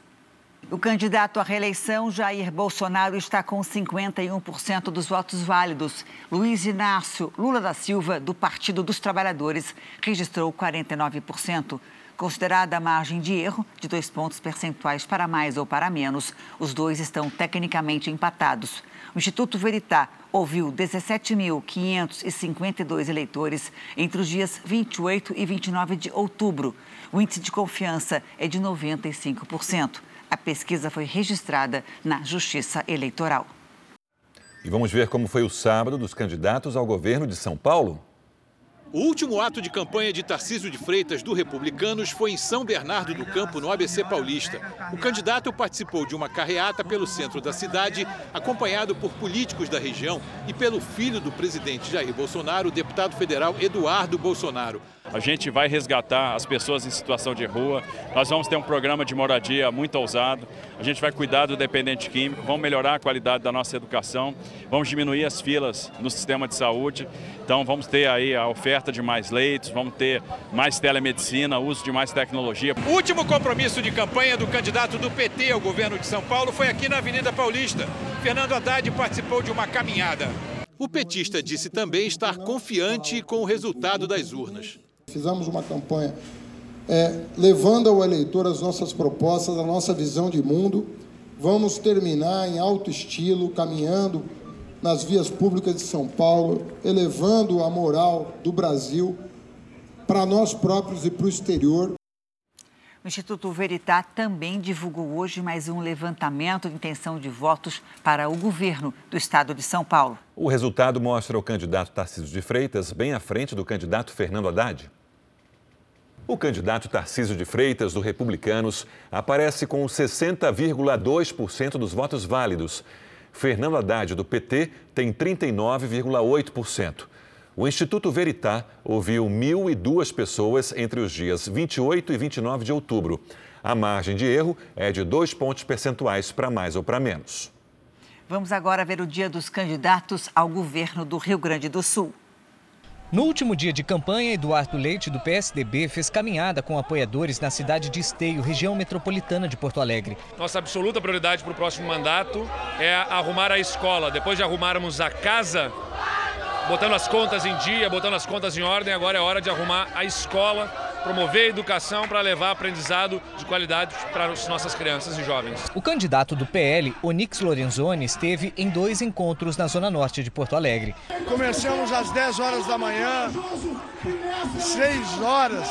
O candidato à reeleição, Jair Bolsonaro, está com 51% dos votos válidos. Luiz Inácio Lula da Silva, do Partido dos Trabalhadores, registrou 49%. Considerada a margem de erro de dois pontos percentuais para mais ou para menos, os dois estão tecnicamente empatados. O Instituto Veritá ouviu 17.552 eleitores entre os dias 28 e 29 de outubro. O índice de confiança é de 95%. A pesquisa foi registrada na Justiça Eleitoral. E vamos ver como foi o sábado dos candidatos ao governo de São Paulo? O último ato de campanha de Tarcísio de Freitas do Republicanos foi em São Bernardo do Campo, no ABC Paulista. O candidato participou de uma carreata pelo centro da cidade, acompanhado por políticos da região e pelo filho do presidente Jair Bolsonaro, o deputado federal Eduardo Bolsonaro. A gente vai resgatar as pessoas em situação de rua. Nós vamos ter um programa de moradia muito ousado. A gente vai cuidar do dependente químico, vamos melhorar a qualidade da nossa educação, vamos diminuir as filas no sistema de saúde. Então vamos ter aí a oferta de mais leitos, vamos ter mais telemedicina, uso de mais tecnologia. O último compromisso de campanha do candidato do PT ao governo de São Paulo foi aqui na Avenida Paulista. Fernando Haddad participou de uma caminhada. O petista disse também estar confiante com o resultado das urnas. Fizemos uma campanha é, levando ao eleitor as nossas propostas, a nossa visão de mundo. Vamos terminar em alto estilo, caminhando nas vias públicas de São Paulo, elevando a moral do Brasil para nós próprios e para o exterior. O Instituto Veritá também divulgou hoje mais um levantamento de intenção de votos para o governo do estado de São Paulo. O resultado mostra o candidato Tarcísio de Freitas bem à frente do candidato Fernando Haddad. O candidato Tarcísio de Freitas, do Republicanos, aparece com 60,2% dos votos válidos. Fernando Haddad, do PT, tem 39,8%. O Instituto Veritá ouviu 1.002 pessoas entre os dias 28 e 29 de outubro. A margem de erro é de dois pontos percentuais para mais ou para menos. Vamos agora ver o dia dos candidatos ao governo do Rio Grande do Sul. No último dia de campanha, Eduardo Leite, do PSDB, fez caminhada com apoiadores na cidade de Esteio, região metropolitana de Porto Alegre. Nossa absoluta prioridade para o próximo mandato é arrumar a escola. Depois de arrumarmos a casa, botando as contas em dia, botando as contas em ordem, agora é hora de arrumar a escola promover a educação para levar aprendizado de qualidade para as nossas crianças e jovens. O candidato do PL, Onix Lorenzoni, esteve em dois encontros na zona norte de Porto Alegre. Começamos às 10 horas da manhã, 6 horas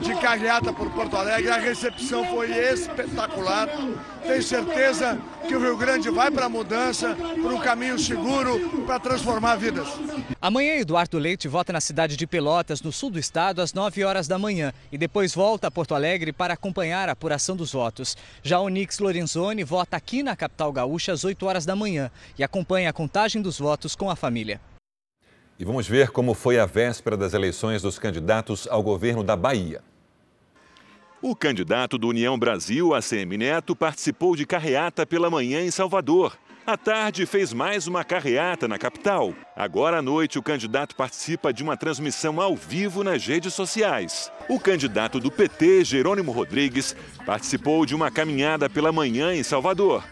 de carreata por Porto Alegre. A recepção foi espetacular. Tenho certeza que o Rio Grande vai para a mudança, para um caminho seguro, para transformar vidas. Amanhã, Eduardo Leite vota na cidade de Pelotas, no sul do estado, às 9 horas da manhã e depois volta a Porto Alegre para acompanhar a apuração dos votos. Já o Nix Lorenzoni vota aqui na capital gaúcha às 8 horas da manhã e acompanha a contagem dos votos com a família. E vamos ver como foi a véspera das eleições dos candidatos ao governo da Bahia. O candidato do União Brasil, ACM Neto, participou de carreata pela manhã em Salvador. À tarde, fez mais uma carreata na capital. Agora à noite, o candidato participa de uma transmissão ao vivo nas redes sociais. O candidato do PT, Jerônimo Rodrigues, participou de uma caminhada pela manhã em Salvador.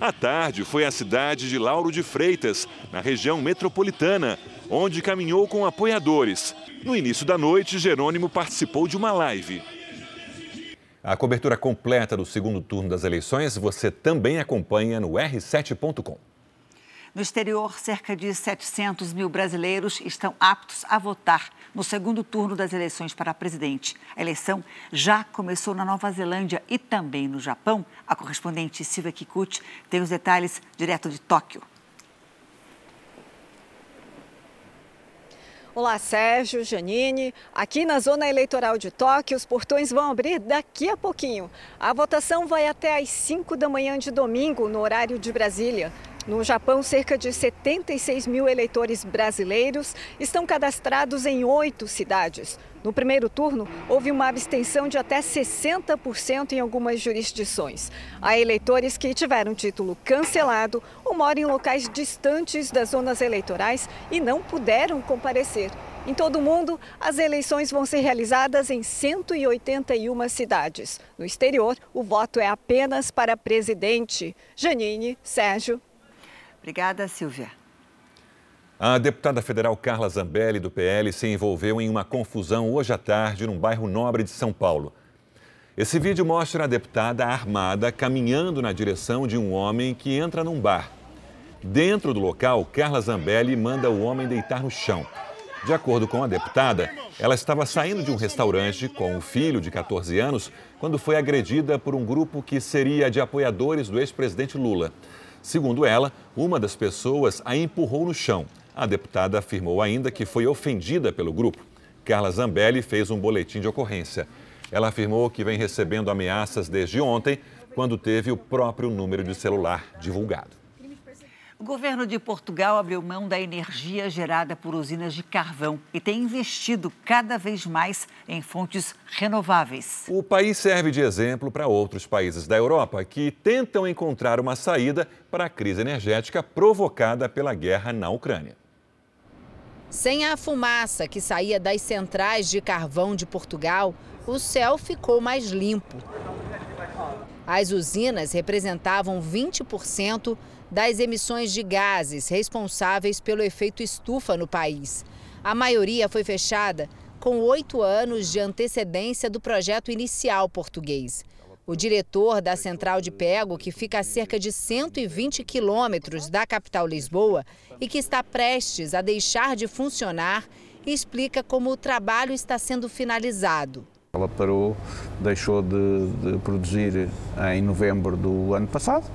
À tarde, foi à cidade de Lauro de Freitas, na região metropolitana, onde caminhou com apoiadores. No início da noite, Jerônimo participou de uma live. A cobertura completa do segundo turno das eleições você também acompanha no r7.com. No exterior, cerca de 700 mil brasileiros estão aptos a votar no segundo turno das eleições para presidente. A eleição já começou na Nova Zelândia e também no Japão. A correspondente Silvia Kikuchi tem os detalhes direto de Tóquio. Olá, Sérgio, Janine. Aqui na zona eleitoral de Tóquio, os portões vão abrir daqui a pouquinho. A votação vai até às 5 da manhã de domingo, no horário de Brasília. No Japão, cerca de 76 mil eleitores brasileiros estão cadastrados em oito cidades. No primeiro turno, houve uma abstenção de até 60% em algumas jurisdições. Há eleitores que tiveram título cancelado ou moram em locais distantes das zonas eleitorais e não puderam comparecer. Em todo o mundo, as eleições vão ser realizadas em 181 cidades. No exterior, o voto é apenas para presidente. Janine, Sérgio. Obrigada, Silvia. A deputada federal Carla Zambelli, do PL, se envolveu em uma confusão hoje à tarde num bairro nobre de São Paulo. Esse vídeo mostra a deputada armada caminhando na direção de um homem que entra num bar. Dentro do local, Carla Zambelli manda o homem deitar no chão. De acordo com a deputada, ela estava saindo de um restaurante com o filho de 14 anos quando foi agredida por um grupo que seria de apoiadores do ex-presidente Lula. Segundo ela, uma das pessoas a empurrou no chão. A deputada afirmou ainda que foi ofendida pelo grupo. Carla Zambelli fez um boletim de ocorrência. Ela afirmou que vem recebendo ameaças desde ontem, quando teve o próprio número de celular divulgado. O governo de Portugal abriu mão da energia gerada por usinas de carvão e tem investido cada vez mais em fontes renováveis. O país serve de exemplo para outros países da Europa que tentam encontrar uma saída para a crise energética provocada pela guerra na Ucrânia. Sem a fumaça que saía das centrais de carvão de Portugal, o céu ficou mais limpo. As usinas representavam 20% das emissões de gases responsáveis pelo efeito estufa no país. A maioria foi fechada com oito anos de antecedência do projeto inicial português. O diretor da central de Pego, que fica a cerca de 120 quilômetros da capital Lisboa e que está prestes a deixar de funcionar, explica como o trabalho está sendo finalizado. Ela parou, deixou de, de produzir em novembro do ano passado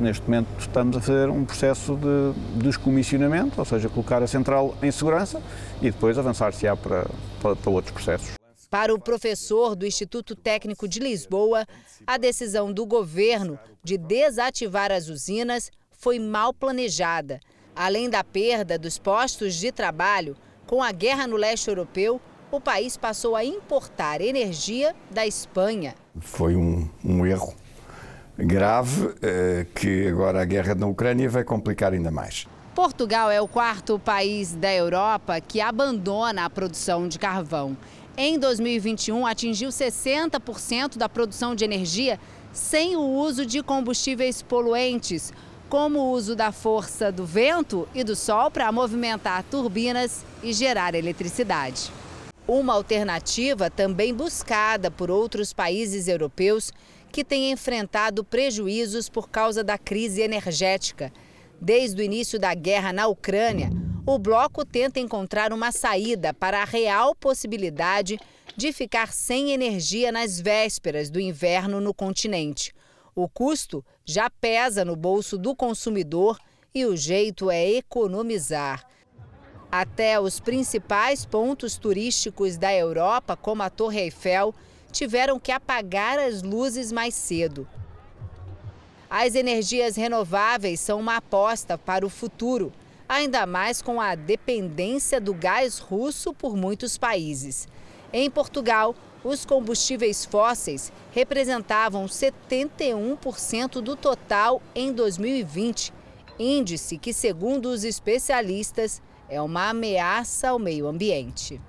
Neste momento estamos a fazer um processo de descomissionamento, ou seja, colocar a central em segurança e depois avançar-se-á para, para, para outros processos. Para o professor do Instituto Técnico de Lisboa, a decisão do governo de desativar as usinas foi mal planejada. Além da perda dos postos de trabalho, com a guerra no leste europeu, o país passou a importar energia da Espanha. Foi um, um erro grave eh, que agora a guerra na Ucrânia vai complicar ainda mais. Portugal é o quarto país da Europa que abandona a produção de carvão. Em 2021, atingiu 60% da produção de energia sem o uso de combustíveis poluentes, como o uso da força do vento e do sol para movimentar turbinas e gerar eletricidade. Uma alternativa também buscada por outros países europeus que tem enfrentado prejuízos por causa da crise energética. Desde o início da guerra na Ucrânia, o bloco tenta encontrar uma saída para a real possibilidade de ficar sem energia nas vésperas do inverno no continente. O custo já pesa no bolso do consumidor e o jeito é economizar. Até os principais pontos turísticos da Europa, como a Torre Eiffel, tiveram que apagar as luzes mais cedo. As energias renováveis são uma aposta para o futuro, ainda mais com a dependência do gás russo por muitos países. Em Portugal, os combustíveis fósseis representavam 71% do total em 2020, índice que, segundo os especialistas, é uma ameaça ao meio ambiente.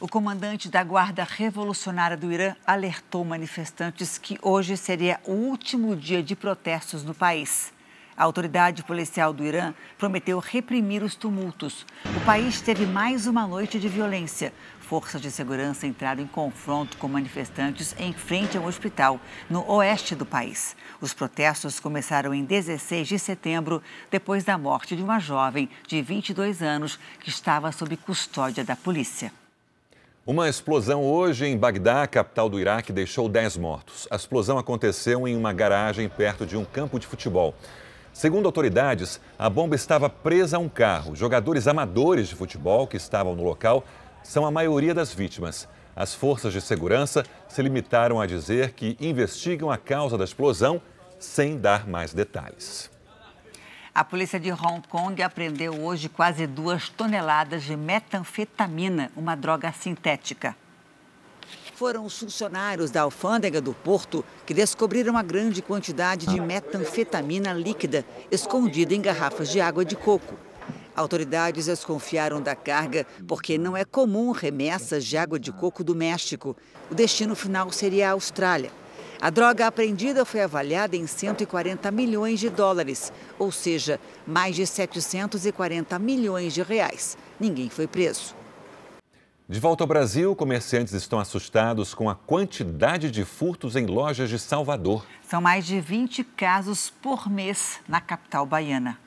O comandante da Guarda Revolucionária do Irã alertou manifestantes que hoje seria o último dia de protestos no país. A autoridade policial do Irã prometeu reprimir os tumultos. O país teve mais uma noite de violência. Forças de segurança entraram em confronto com manifestantes em frente ao hospital, no oeste do país. Os protestos começaram em 16 de setembro, depois da morte de uma jovem de 22 anos que estava sob custódia da polícia. Uma explosão hoje em Bagdá, capital do Iraque, deixou 10 mortos. A explosão aconteceu em uma garagem perto de um campo de futebol. Segundo autoridades, a bomba estava presa a um carro. Jogadores amadores de futebol que estavam no local são a maioria das vítimas. As forças de segurança se limitaram a dizer que investigam a causa da explosão sem dar mais detalhes. A polícia de Hong Kong apreendeu hoje quase duas toneladas de metanfetamina, uma droga sintética. Foram os funcionários da alfândega do porto que descobriram a grande quantidade de metanfetamina líquida escondida em garrafas de água de coco. Autoridades desconfiaram da carga porque não é comum remessas de água de coco do México. O destino final seria a Austrália. A droga apreendida foi avaliada em 140 milhões de dólares, ou seja, mais de 740 milhões de reais. Ninguém foi preso. De volta ao Brasil, comerciantes estão assustados com a quantidade de furtos em lojas de Salvador. São mais de 20 casos por mês na capital baiana.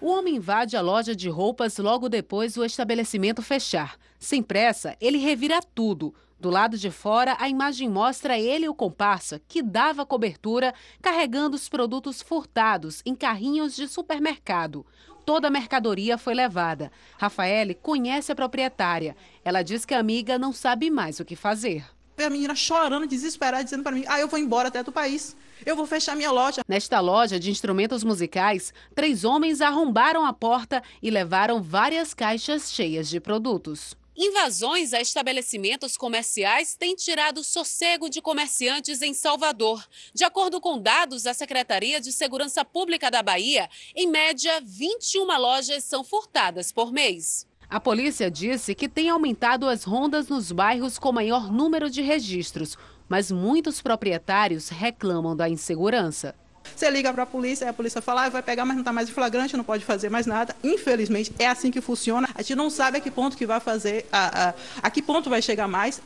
O homem invade a loja de roupas logo depois do estabelecimento fechar. Sem pressa, ele revira tudo do lado de fora, a imagem mostra ele e o comparsa, que dava cobertura, carregando os produtos furtados em carrinhos de supermercado. toda a mercadoria foi levada. Rafaele conhece a proprietária. Ela diz que a amiga não sabe mais o que fazer. A menina chorando, desesperada, dizendo para mim: ah, eu vou embora até do país. Eu vou fechar minha loja. Nesta loja de instrumentos musicais, três homens arrombaram a porta e levaram várias caixas cheias de produtos. Invasões a estabelecimentos comerciais têm tirado sossego de comerciantes em Salvador. De acordo com dados da Secretaria de Segurança Pública da Bahia, em média, 21 lojas são furtadas por mês. A polícia disse que tem aumentado as rondas nos bairros com maior número de registros, mas muitos proprietários reclamam da insegurança. Você liga para a polícia, e a polícia fala, ah, vai pegar, mas não está mais em flagrante, não pode fazer mais nada. Infelizmente, é assim que funciona. A gente não sabe a que ponto que vai fazer, a, a, a que ponto vai chegar mais.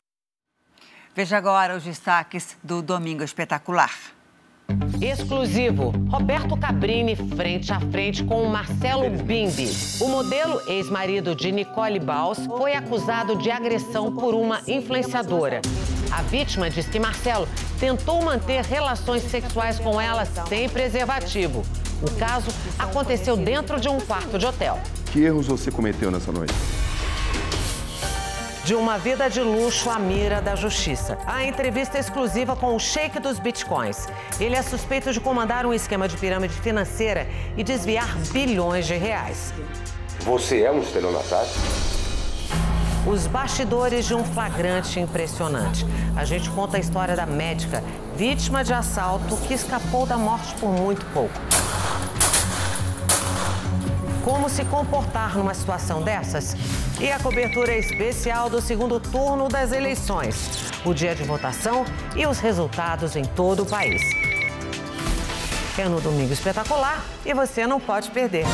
Veja agora os destaques do Domingo Espetacular. Exclusivo. Roberto Cabrini frente a frente com Marcelo Bimbi. O modelo ex-marido de Nicole Baus foi acusado de agressão por uma influenciadora. A vítima diz que Marcelo tentou manter relações sexuais com ela sem preservativo. O caso aconteceu dentro de um quarto de hotel. Que erros você cometeu nessa noite? De uma vida de luxo à mira da justiça. A entrevista exclusiva com o sheik dos bitcoins. Ele é suspeito de comandar um esquema de pirâmide financeira e desviar bilhões de reais. Você é um estelionatário? Os bastidores de um flagrante impressionante. A gente conta a história da médica, vítima de assalto, que escapou da morte por muito pouco. Como se comportar numa situação dessas? E a cobertura especial do segundo turno das eleições, o dia de votação e os resultados em todo o país. É no Domingo Espetacular e você não pode perder.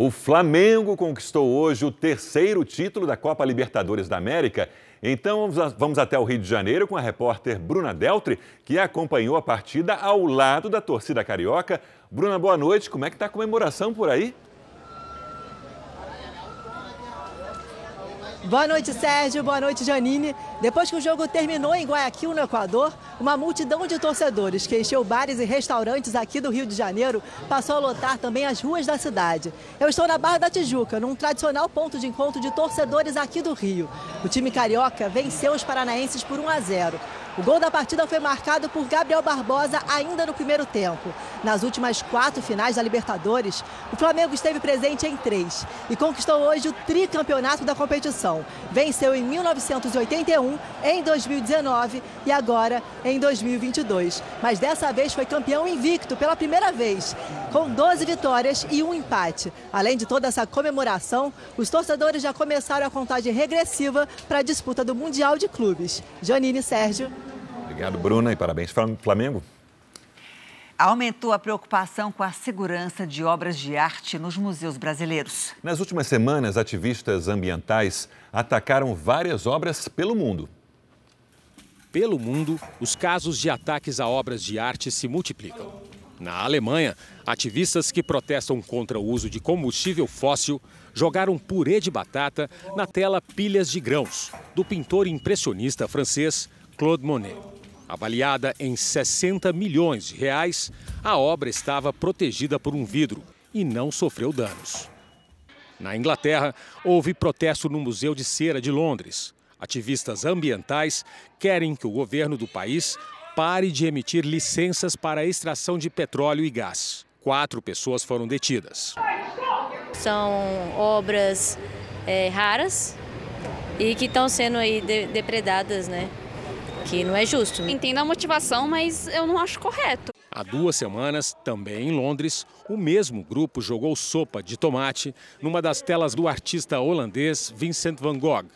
O Flamengo conquistou hoje o terceiro título da Copa Libertadores da América. Então vamos até o Rio de Janeiro com a repórter Bruna Deltri, que acompanhou a partida ao lado da torcida carioca. Bruna, boa noite. Como é que está a comemoração por aí? Boa noite, Sérgio. Boa noite, Janine. Depois que o jogo terminou em Guayaquil, no Equador, uma multidão de torcedores que encheu bares e restaurantes aqui do Rio de Janeiro passou a lotar também as ruas da cidade. Eu estou na Barra da Tijuca, num tradicional ponto de encontro de torcedores aqui do Rio. O time carioca venceu os paranaenses por 1 a 0. O gol da partida foi marcado por Gabriel Barbosa ainda no primeiro tempo. Nas últimas quatro finais da Libertadores, o Flamengo esteve presente em três e conquistou hoje o tricampeonato da competição. Venceu em 1981, em 2019 e agora em 2022. Mas dessa vez foi campeão invicto pela primeira vez, com 12 vitórias e um empate. Além de toda essa comemoração, os torcedores já começaram a contagem regressiva para a disputa do Mundial de Clubes. Janine Sérgio. Obrigado, Bruna, e parabéns Flamengo. Aumentou a preocupação com a segurança de obras de arte nos museus brasileiros. Nas últimas semanas, ativistas ambientais atacaram várias obras pelo mundo. Pelo mundo, os casos de ataques a obras de arte se multiplicam. Na Alemanha, ativistas que protestam contra o uso de combustível fóssil jogaram purê de batata na tela Pilhas de Grãos, do pintor impressionista francês Claude Monet. Avaliada em 60 milhões de reais, a obra estava protegida por um vidro e não sofreu danos. Na Inglaterra, houve protesto no Museu de Cera de Londres. Ativistas ambientais querem que o governo do país pare de emitir licenças para a extração de petróleo e gás. Quatro pessoas foram detidas. São obras é, raras e que estão sendo aí depredadas, né? Que não é justo. Entendo a motivação, mas eu não acho correto. Há duas semanas, também em Londres, o mesmo grupo jogou sopa de tomate numa das telas do artista holandês Vincent van Gogh,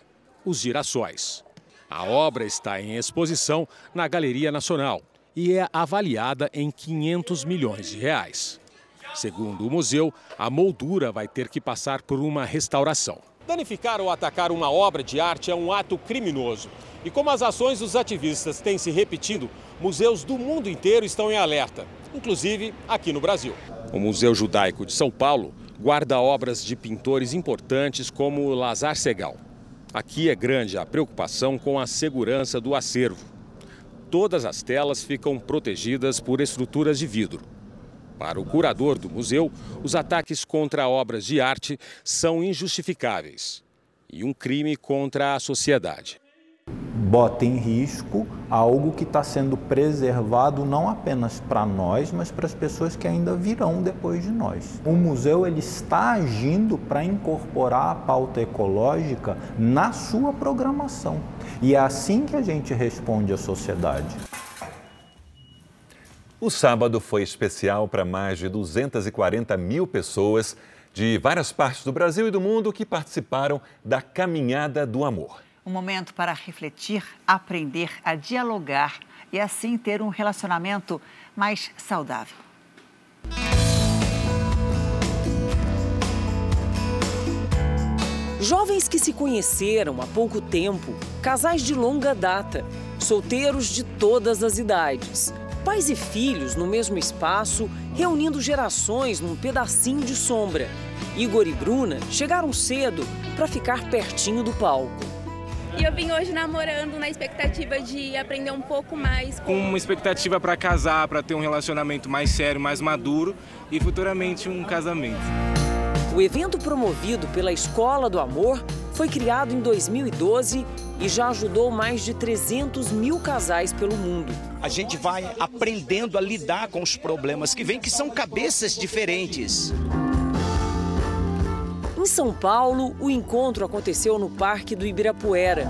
Os Girassóis. A obra está em exposição na Galeria Nacional e é avaliada em 500 milhões de reais. Segundo o museu, a moldura vai ter que passar por uma restauração. Danificar ou atacar uma obra de arte é um ato criminoso. E como as ações dos ativistas têm se repetindo, museus do mundo inteiro estão em alerta, inclusive aqui no Brasil. O Museu Judaico de São Paulo guarda obras de pintores importantes como Lazar Segal. Aqui é grande a preocupação com a segurança do acervo. Todas as telas ficam protegidas por estruturas de vidro. Para o curador do museu, os ataques contra obras de arte são injustificáveis e um crime contra a sociedade. Bota em risco algo que está sendo preservado não apenas para nós, mas para as pessoas que ainda virão depois de nós. O museu ele está agindo para incorporar a pauta ecológica na sua programação. E é assim que a gente responde à sociedade. O sábado foi especial para mais de 240 mil pessoas de várias partes do Brasil e do mundo que participaram da Caminhada do Amor. Um momento para refletir, aprender a dialogar e assim ter um relacionamento mais saudável. Jovens que se conheceram há pouco tempo, casais de longa data, solteiros de todas as idades, pais e filhos no mesmo espaço, reunindo gerações num pedacinho de sombra. Igor e Bruna chegaram cedo para ficar pertinho do palco. E eu vim hoje namorando na expectativa de aprender um pouco mais. Com uma expectativa para casar, para ter um relacionamento mais sério, mais maduro e futuramente um casamento. O evento promovido pela Escola do Amor foi criado em 2012 e já ajudou mais de 300 mil casais pelo mundo. A gente vai aprendendo a lidar com os problemas que vêm, que são cabeças diferentes. Em São Paulo, o encontro aconteceu no Parque do Ibirapuera.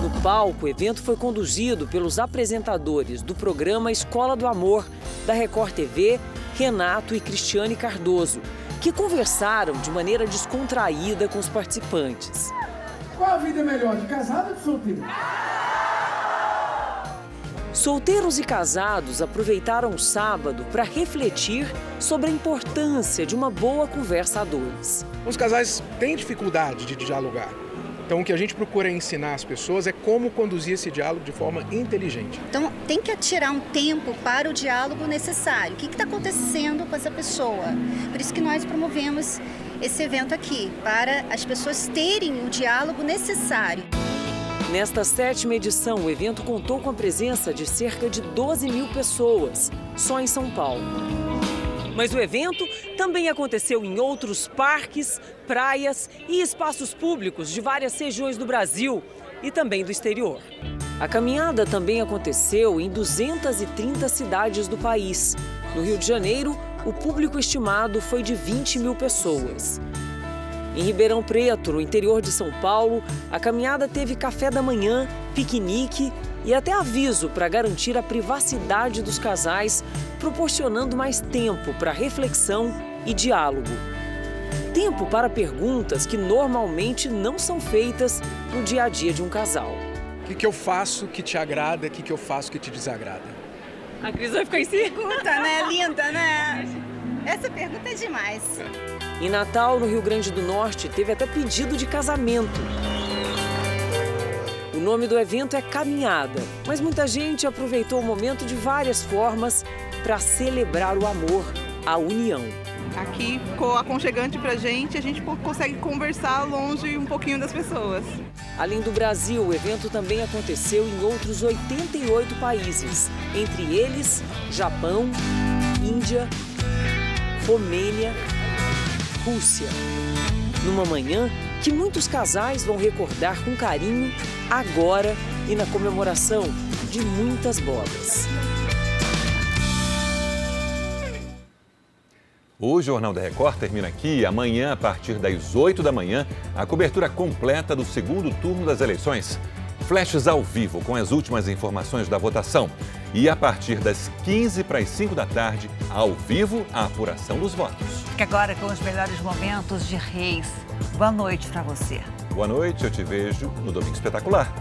No palco, o evento foi conduzido pelos apresentadores do programa Escola do Amor, da Record TV, Renato e Cristiane Cardoso, que conversaram de maneira descontraída com os participantes. Qual a vida melhor, de casado ou de solteiro? Solteiros e casados aproveitaram o sábado para refletir sobre a importância de uma boa conversa a dois. Os casais têm dificuldade de dialogar. Então, o que a gente procura ensinar as pessoas é como conduzir esse diálogo de forma inteligente. Então, tem que atirar um tempo para o diálogo necessário. O que está acontecendo com essa pessoa? Por isso que nós promovemos esse evento aqui, para as pessoas terem o diálogo necessário. Nesta sétima edição, o evento contou com a presença de cerca de 12 mil pessoas, só em São Paulo. Mas o evento também aconteceu em outros parques, praias e espaços públicos de várias regiões do Brasil e também do exterior. A caminhada também aconteceu em 230 cidades do país. No Rio de Janeiro, o público estimado foi de 20 mil pessoas. Em Ribeirão Preto, no interior de São Paulo, a caminhada teve café da manhã, piquenique e até aviso para garantir a privacidade dos casais, proporcionando mais tempo para reflexão e diálogo. Tempo para perguntas que normalmente não são feitas no dia a dia de um casal. O que, que eu faço que te agrada, o que, que eu faço que te desagrada? A Cris vai ficar em si. Pergunta, né? Linda, né? Essa pergunta é demais. Em Natal, no Rio Grande do Norte, teve até pedido de casamento. O nome do evento é Caminhada, mas muita gente aproveitou o momento de várias formas para celebrar o amor, a união. Aqui ficou aconchegante pra gente, a gente consegue conversar longe um pouquinho das pessoas. Além do Brasil, o evento também aconteceu em outros 88 países, entre eles Japão, Índia, Romênia, Rússia. Numa manhã que muitos casais vão recordar com carinho agora e na comemoração de muitas bodas. O Jornal da Record termina aqui. Amanhã, a partir das 8 da manhã, a cobertura completa do segundo turno das eleições. Flashes ao vivo com as últimas informações da votação. E a partir das 15 para as 5 da tarde, ao vivo, a apuração dos votos. Fique agora com os melhores momentos de Reis. Boa noite para você. Boa noite, eu te vejo no Domingo Espetacular.